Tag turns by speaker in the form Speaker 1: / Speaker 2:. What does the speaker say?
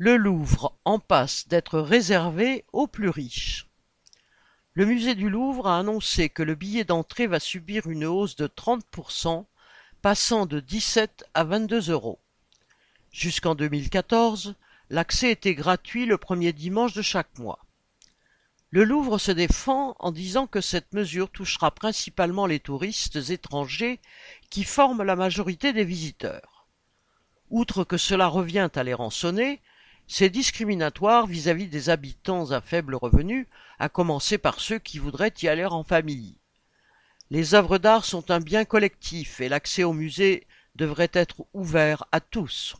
Speaker 1: Le Louvre en passe d'être réservé aux plus riches. Le musée du Louvre a annoncé que le billet d'entrée va subir une hausse de 30%, passant de 17 à 22 euros. Jusqu'en 2014, l'accès était gratuit le premier dimanche de chaque mois. Le Louvre se défend en disant que cette mesure touchera principalement les touristes étrangers qui forment la majorité des visiteurs. Outre que cela revient à les rançonner, c'est discriminatoire vis-à-vis des habitants à faible revenu, à commencer par ceux qui voudraient y aller en famille. Les œuvres d'art sont un bien collectif et l'accès au musée devrait être ouvert à tous.